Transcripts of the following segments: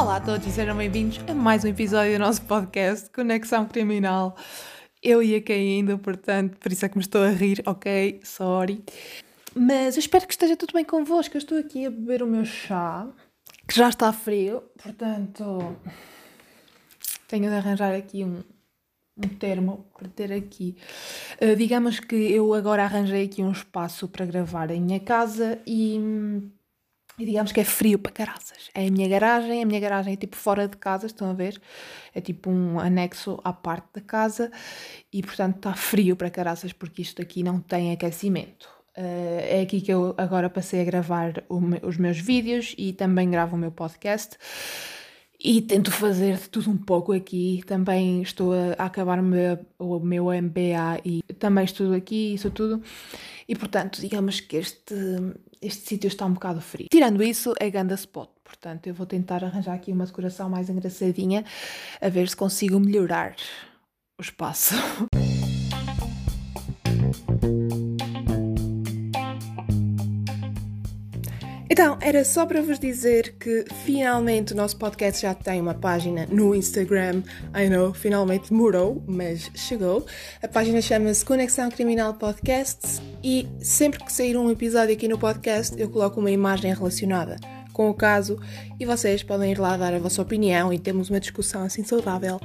Olá a todos e sejam bem-vindos a mais um episódio do nosso podcast Conexão Criminal. Eu a quem ainda, portanto, por isso é que me estou a rir, ok? Sorry. Mas eu espero que esteja tudo bem convosco. Eu estou aqui a beber o meu chá, que já está frio, portanto, tenho de arranjar aqui um, um termo para ter aqui. Uh, digamos que eu agora arranjei aqui um espaço para gravar em minha casa e, e digamos que é frio para caraças. É a minha garagem, a minha garagem é tipo fora de casa, estão a ver? É tipo um anexo à parte da casa e portanto está frio para caraças porque isto aqui não tem aquecimento. Uh, é aqui que eu agora passei a gravar me, os meus vídeos e também gravo o meu podcast e tento fazer de tudo um pouco aqui. Também estou a, acabar o meu, o meu MBA e também estudo aqui, isso tudo. E portanto, digamos que este, este sítio está um bocado frio. Tirando isso, é ganda spot. Portanto, eu vou tentar arranjar aqui uma decoração mais engraçadinha a ver se consigo melhorar o espaço. Então, era só para vos dizer que finalmente o nosso podcast já tem uma página no Instagram. I know, finalmente demorou, mas chegou. A página chama-se Conexão Criminal Podcasts e sempre que sair um episódio aqui no podcast eu coloco uma imagem relacionada com o caso e vocês podem ir lá dar a vossa opinião e temos uma discussão assim saudável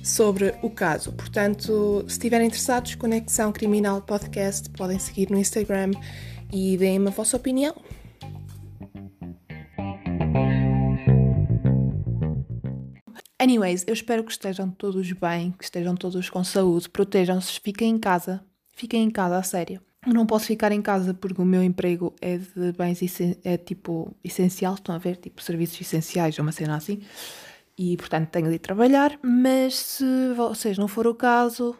sobre o caso. Portanto, se estiverem interessados, Conexão Criminal Podcast, podem seguir no Instagram e deem-me a vossa opinião. Anyways, eu espero que estejam todos bem, que estejam todos com saúde, protejam-se, fiquem em casa, fiquem em casa, a sério. Eu não posso ficar em casa porque o meu emprego é de bens, é tipo essencial, estão a ver? Tipo serviços essenciais, uma cena assim. E portanto tenho de ir trabalhar, mas se vocês não for o caso,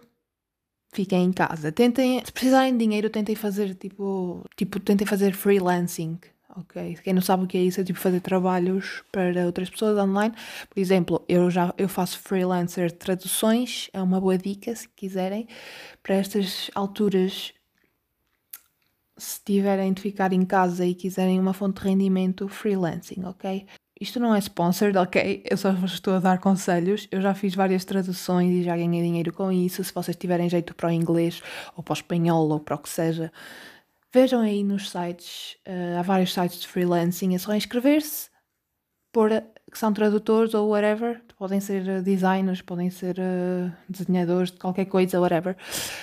fiquem em casa. Tentem, se precisarem de dinheiro, tentem fazer tipo, tipo tentem fazer freelancing ok? Quem não sabe o que é isso, é tipo fazer trabalhos para outras pessoas online. Por exemplo, eu já eu faço freelancer traduções, é uma boa dica se quiserem. Para estas alturas, se tiverem de ficar em casa e quiserem uma fonte de rendimento, freelancing, ok? Isto não é sponsored, ok? Eu só vos estou a dar conselhos. Eu já fiz várias traduções e já ganhei dinheiro com isso. Se vocês tiverem jeito para o inglês, ou para o espanhol, ou para o que seja, Vejam aí nos sites, uh, há vários sites de freelancing, é só inscrever-se, pôr que são tradutores ou whatever, podem ser eh, designers, podem ser uh, desenhadores de qualquer coisa, whatever.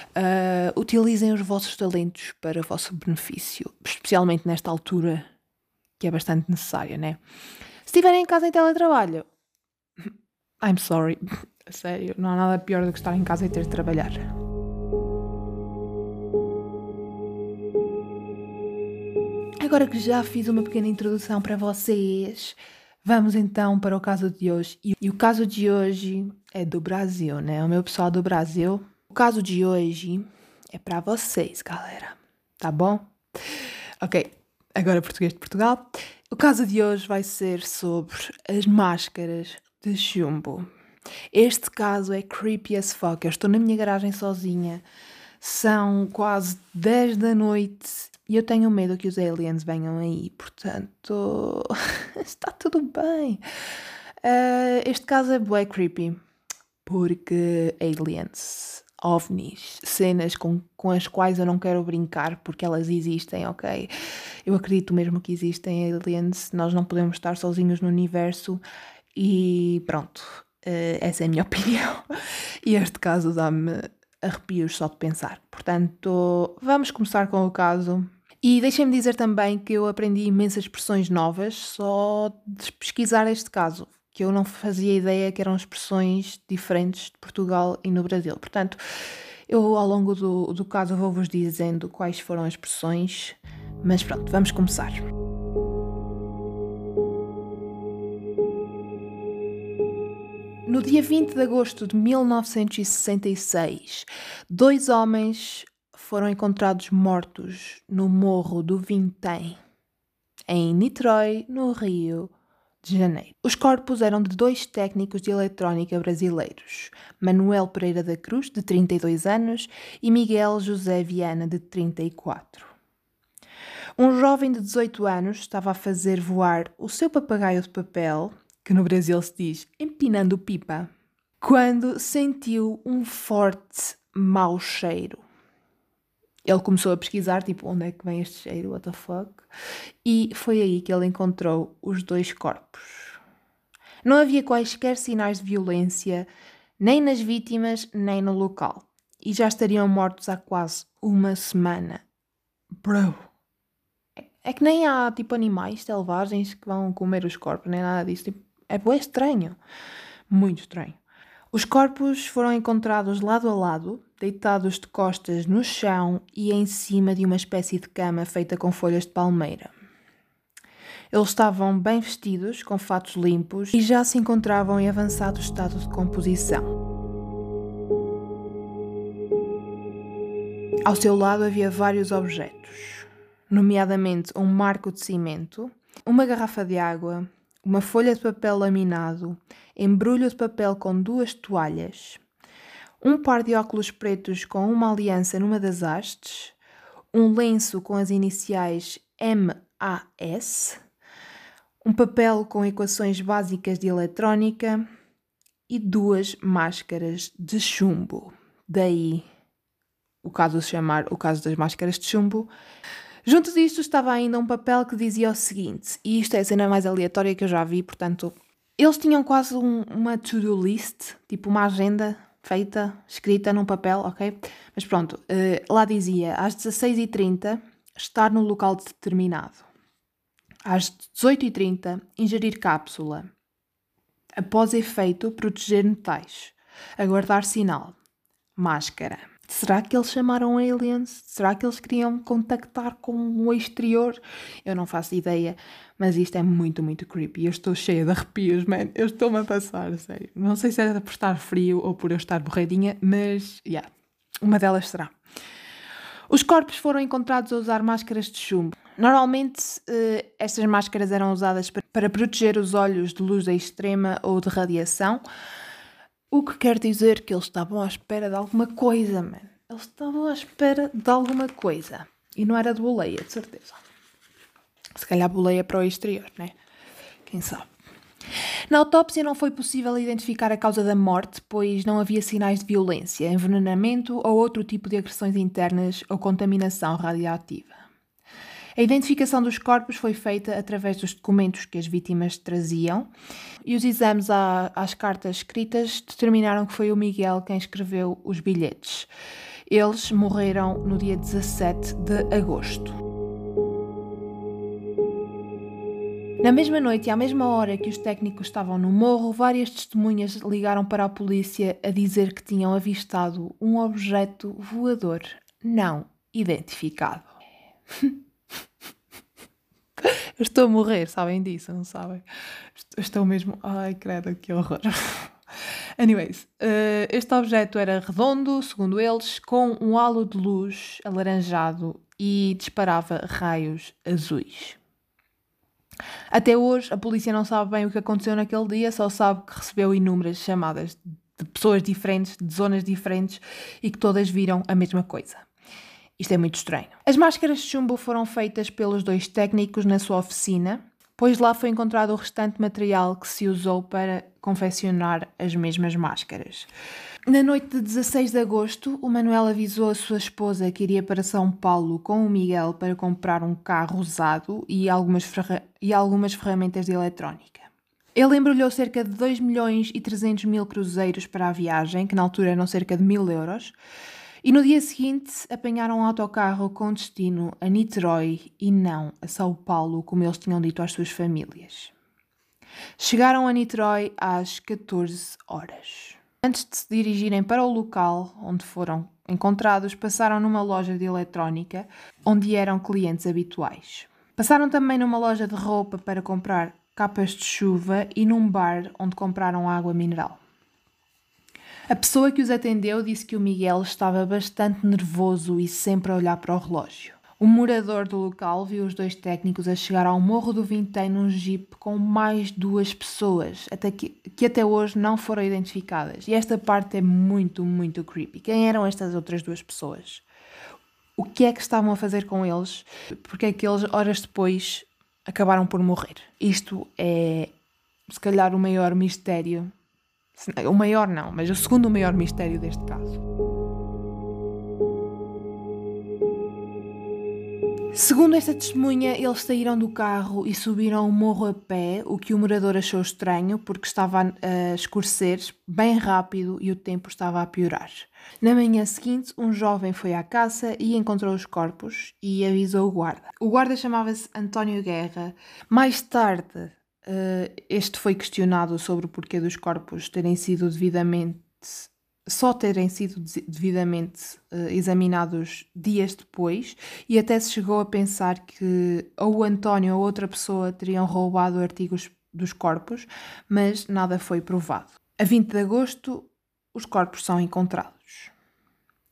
Uh, utilizem os vossos talentos para o vosso benefício, especialmente nesta altura que é bastante necessária, né? Se estiverem em casa em teletrabalho, I'm sorry, sério, não há nada pior do que estar em casa e ter de trabalhar. Agora que já fiz uma pequena introdução para vocês, vamos então para o caso de hoje. E o caso de hoje é do Brasil, né? O meu pessoal do Brasil. O caso de hoje é para vocês, galera. Tá bom? Ok, agora português de Portugal. O caso de hoje vai ser sobre as máscaras de chumbo. Este caso é creepy as fuck. Eu estou na minha garagem sozinha. São quase 10 da noite e eu tenho medo que os aliens venham aí, portanto, está tudo bem. Uh, este caso é bem creepy, porque aliens, ovnis, cenas com, com as quais eu não quero brincar porque elas existem, ok? Eu acredito mesmo que existem aliens, nós não podemos estar sozinhos no universo e pronto, uh, essa é a minha opinião. E este caso dá-me arrepios só de pensar. Portanto, vamos começar com o caso. E deixem-me dizer também que eu aprendi imensas expressões novas só de pesquisar este caso, que eu não fazia ideia que eram expressões diferentes de Portugal e no Brasil. Portanto, eu ao longo do, do caso vou-vos dizendo quais foram as expressões, mas pronto, vamos começar. No dia 20 de agosto de 1966, dois homens foram encontrados mortos no Morro do Vintém, em Niterói, no Rio de Janeiro. Os corpos eram de dois técnicos de eletrónica brasileiros, Manuel Pereira da Cruz, de 32 anos, e Miguel José Viana, de 34. Um jovem de 18 anos estava a fazer voar o seu papagaio de papel que no Brasil se diz empinando pipa, quando sentiu um forte mau cheiro. Ele começou a pesquisar, tipo, onde é que vem este cheiro, what the fuck? E foi aí que ele encontrou os dois corpos. Não havia quaisquer sinais de violência, nem nas vítimas, nem no local. E já estariam mortos há quase uma semana. Bro. É que nem há, tipo, animais selvagens que vão comer os corpos, nem nada disso. Tipo, é bem estranho. Muito estranho. Os corpos foram encontrados lado a lado, deitados de costas no chão e em cima de uma espécie de cama feita com folhas de palmeira. Eles estavam bem vestidos, com fatos limpos e já se encontravam em avançado estado de composição. Ao seu lado havia vários objetos, nomeadamente um marco de cimento, uma garrafa de água, uma folha de papel laminado, embrulho de papel com duas toalhas, um par de óculos pretos com uma aliança numa das hastes, um lenço com as iniciais MAS, um papel com equações básicas de eletrónica e duas máscaras de chumbo. Daí o caso de chamar o caso das máscaras de chumbo. Junto disto estava ainda um papel que dizia o seguinte, e isto é a cena mais aleatória que eu já vi, portanto, eles tinham quase um, uma to-do list, tipo uma agenda feita, escrita num papel, ok? Mas pronto, uh, lá dizia às 16h30 estar no local determinado. Às 18h30 ingerir cápsula. Após efeito, proteger metais. Aguardar sinal. Máscara. Será que eles chamaram aliens? Será que eles queriam contactar com o exterior? Eu não faço ideia, mas isto é muito, muito creepy. Eu estou cheia de arrepios, man. Eu estou-me a passar, sério. Não sei se é por estar frio ou por eu estar borradinha, mas, yeah, uma delas será. Os corpos foram encontrados a usar máscaras de chumbo. Normalmente, uh, estas máscaras eram usadas para proteger os olhos de luz extrema ou de radiação, o que quer dizer que eles estavam à espera de alguma coisa, man. Eles estavam à espera de alguma coisa. E não era de boleia, de certeza. Se calhar boleia para o exterior, né? Quem sabe? Na autópsia não foi possível identificar a causa da morte, pois não havia sinais de violência, envenenamento ou outro tipo de agressões internas ou contaminação radioativa. A identificação dos corpos foi feita através dos documentos que as vítimas traziam e os exames às cartas escritas determinaram que foi o Miguel quem escreveu os bilhetes. Eles morreram no dia 17 de agosto. Na mesma noite e à mesma hora que os técnicos estavam no morro, várias testemunhas ligaram para a polícia a dizer que tinham avistado um objeto voador não identificado. Eu estou a morrer, sabem disso, não sabem? Estou mesmo. Ai, credo, que horror. Anyways, uh, este objeto era redondo, segundo eles, com um halo de luz alaranjado e disparava raios azuis. Até hoje, a polícia não sabe bem o que aconteceu naquele dia, só sabe que recebeu inúmeras chamadas de pessoas diferentes, de zonas diferentes e que todas viram a mesma coisa. Isto é muito estranho. As máscaras de chumbo foram feitas pelos dois técnicos na sua oficina, pois lá foi encontrado o restante material que se usou para confeccionar as mesmas máscaras. Na noite de 16 de agosto, o Manuel avisou a sua esposa que iria para São Paulo com o Miguel para comprar um carro usado e algumas, e algumas ferramentas de eletrónica. Ele embrulhou cerca de 2 milhões e 300 mil cruzeiros para a viagem, que na altura eram cerca de mil euros, e no dia seguinte apanharam um autocarro com destino a Niterói e não a São Paulo, como eles tinham dito às suas famílias. Chegaram a Niterói às 14 horas. Antes de se dirigirem para o local onde foram encontrados, passaram numa loja de eletrónica onde eram clientes habituais. Passaram também numa loja de roupa para comprar capas de chuva e num bar onde compraram água mineral. A pessoa que os atendeu disse que o Miguel estava bastante nervoso e sempre a olhar para o relógio. O morador do local viu os dois técnicos a chegar ao Morro do Vintém num jeep com mais duas pessoas, até que, que até hoje não foram identificadas. E esta parte é muito, muito creepy. Quem eram estas outras duas pessoas? O que é que estavam a fazer com eles? Porque é que eles, horas depois, acabaram por morrer? Isto é se calhar, o maior mistério. O maior não, mas o segundo maior mistério deste caso. Segundo esta testemunha, eles saíram do carro e subiram o morro a pé, o que o morador achou estranho porque estava a escurecer bem rápido e o tempo estava a piorar. Na manhã seguinte, um jovem foi à caça e encontrou os corpos e avisou o guarda. O guarda chamava-se António Guerra. Mais tarde, este foi questionado sobre o porquê dos corpos terem sido devidamente só terem sido devidamente uh, examinados dias depois e até se chegou a pensar que ou o António ou outra pessoa teriam roubado artigos dos corpos, mas nada foi provado. A 20 de agosto, os corpos são encontrados.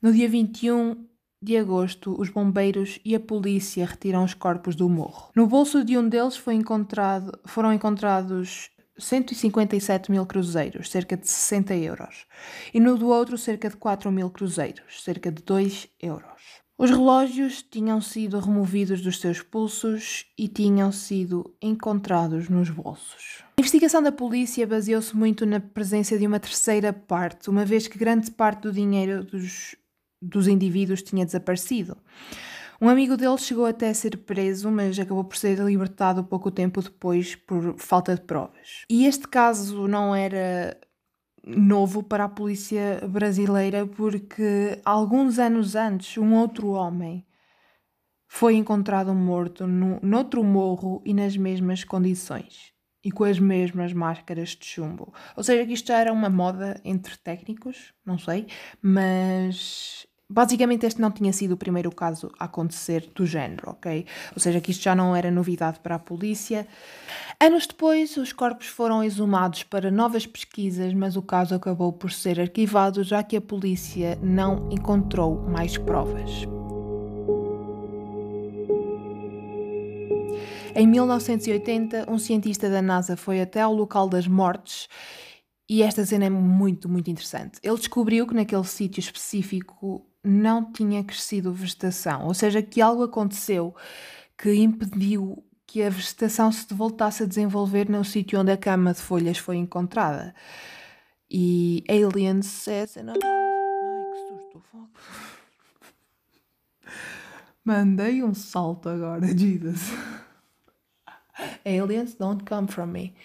No dia 21 de agosto, os bombeiros e a polícia retiram os corpos do morro. No bolso de um deles encontrado, foram encontrados 157 mil cruzeiros, cerca de 60 euros, e no do outro cerca de 4 mil cruzeiros, cerca de 2 euros. Os relógios tinham sido removidos dos seus pulsos e tinham sido encontrados nos bolsos. A investigação da polícia baseou-se muito na presença de uma terceira parte, uma vez que grande parte do dinheiro dos, dos indivíduos tinha desaparecido. Um amigo dele chegou até a ser preso, mas acabou por ser libertado pouco tempo depois por falta de provas. E este caso não era novo para a polícia brasileira porque alguns anos antes um outro homem foi encontrado morto no, noutro morro e nas mesmas condições e com as mesmas máscaras de chumbo. Ou seja, que isto já era uma moda entre técnicos, não sei, mas Basicamente, este não tinha sido o primeiro caso a acontecer do género, ok? Ou seja, que isto já não era novidade para a polícia. Anos depois, os corpos foram exumados para novas pesquisas, mas o caso acabou por ser arquivado já que a polícia não encontrou mais provas. Em 1980, um cientista da NASA foi até ao local das mortes e esta cena é muito, muito interessante. Ele descobriu que naquele sítio específico não tinha crescido vegetação, ou seja, que algo aconteceu que impediu que a vegetação se voltasse a desenvolver no sítio onde a cama de folhas foi encontrada. E aliens é Ai, que susto. Mandei um salto agora, Jesus. Aliens don't come from me.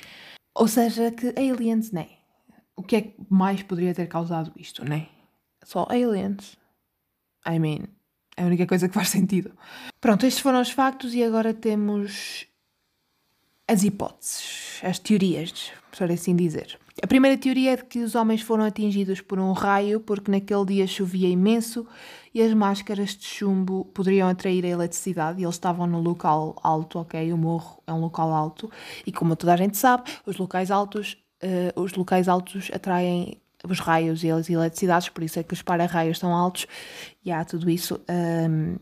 Ou seja, que aliens. Né? O que é que mais poderia ter causado isto, né? Só aliens. I mean, é a única coisa que faz sentido. Pronto, estes foram os factos e agora temos as hipóteses, as teorias, por assim dizer. A primeira teoria é de que os homens foram atingidos por um raio porque naquele dia chovia imenso e as máscaras de chumbo poderiam atrair a eletricidade e eles estavam no local alto, ok? O morro é um local alto e como toda a gente sabe, os locais altos, uh, os locais altos atraem os raios e as eletricidades, por isso é que os para-raios são altos, e há tudo isso. Um,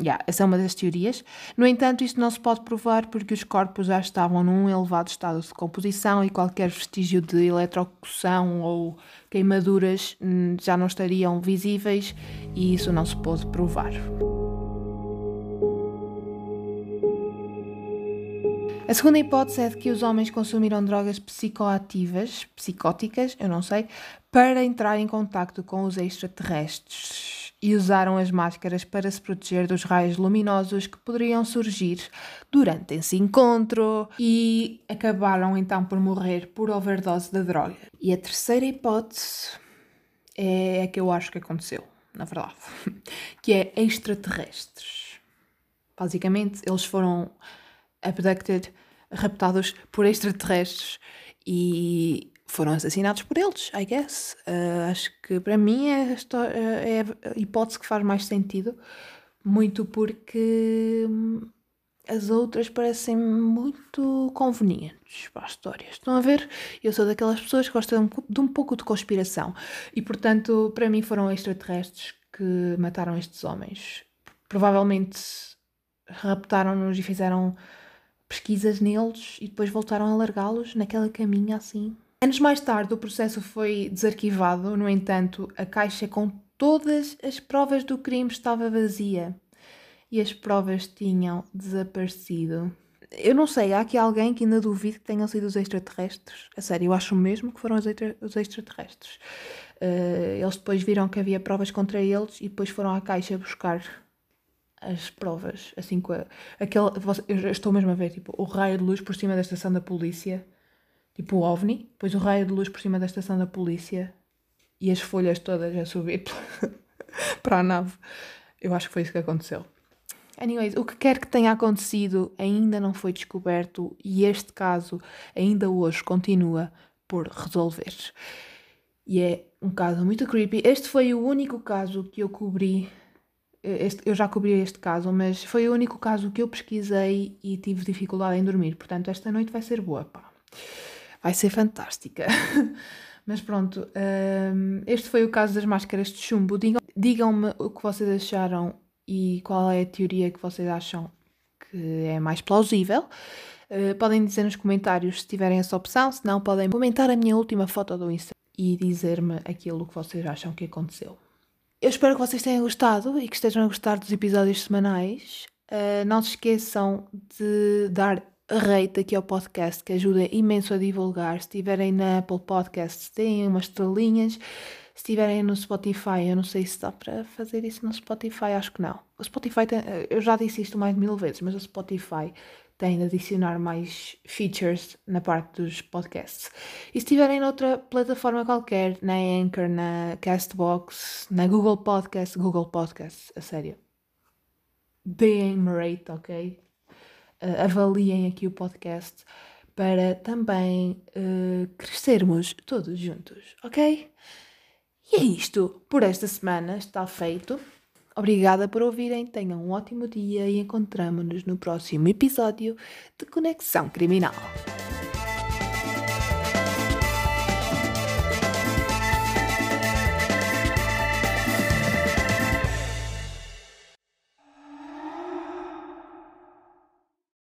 yeah, essa é uma das teorias. No entanto, isto não se pode provar porque os corpos já estavam num elevado estado de composição e qualquer vestígio de eletrocução ou queimaduras hum, já não estariam visíveis e isso não se pode provar. A segunda hipótese é de que os homens consumiram drogas psicoativas, psicóticas, eu não sei, para entrar em contacto com os extraterrestres e usaram as máscaras para se proteger dos raios luminosos que poderiam surgir durante esse encontro e acabaram então por morrer por overdose da droga. E a terceira hipótese é a que eu acho que aconteceu, na verdade, que é extraterrestres. Basicamente, eles foram abducted, raptados por extraterrestres e foram assassinados por eles, I guess. Uh, acho que para mim é é a hipótese que faz mais sentido, muito porque hum, as outras parecem muito convenientes para a história. Estão a ver? Eu sou daquelas pessoas que gostam de um pouco de conspiração e, portanto, para mim foram extraterrestres que mataram estes homens. Provavelmente raptaram-nos e fizeram pesquisas neles e depois voltaram a largá-los naquela caminha assim. Anos mais tarde, o processo foi desarquivado, no entanto, a caixa com todas as provas do crime estava vazia e as provas tinham desaparecido. eu não sei, há aqui alguém que ainda duvida que tenham sido os extraterrestres. A sério, eu acho mesmo que foram os, extra, os extraterrestres. Uh, eles depois viram que havia provas contra eles e depois foram à caixa buscar as provas. Assim, com a, aquele, eu estou mesmo a ver tipo, o raio de luz por cima da estação da polícia, tipo o OVNI, depois o raio de luz por cima da estação da polícia e as folhas todas a subir para a nave. Eu acho que foi isso que aconteceu. Anyways, o que quer que tenha acontecido ainda não foi descoberto e este caso ainda hoje continua por resolver. E é um caso muito creepy. Este foi o único caso que eu cobri. Este, eu já cobri este caso, mas foi o único caso que eu pesquisei e tive dificuldade em dormir. Portanto, esta noite vai ser boa, pá. Vai ser fantástica. mas pronto, um, este foi o caso das máscaras de chumbo. Digam-me o que vocês acharam e qual é a teoria que vocês acham que é mais plausível. Uh, podem dizer nos comentários se tiverem essa opção, se não, podem comentar a minha última foto do Instagram e dizer-me aquilo que vocês acham que aconteceu. Eu espero que vocês tenham gostado e que estejam a gostar dos episódios semanais. Uh, não se esqueçam de dar rate aqui ao podcast, que ajuda imenso a divulgar. Se estiverem na Apple Podcasts, deem umas estrelinhas. Se estiverem no Spotify, eu não sei se dá para fazer isso no Spotify, acho que não. O Spotify, tem, eu já disse isto mais de mil vezes, mas o Spotify tem de adicionar mais features na parte dos podcasts. E se estiverem noutra plataforma qualquer, na Anchor, na Castbox, na Google Podcast, Google Podcast, a sério, deem-me rate, ok? Uh, avaliem aqui o podcast para também uh, crescermos todos juntos, ok? E é isto por esta semana, está feito. Obrigada por ouvirem, tenham um ótimo dia e encontramos-nos no próximo episódio de Conexão Criminal.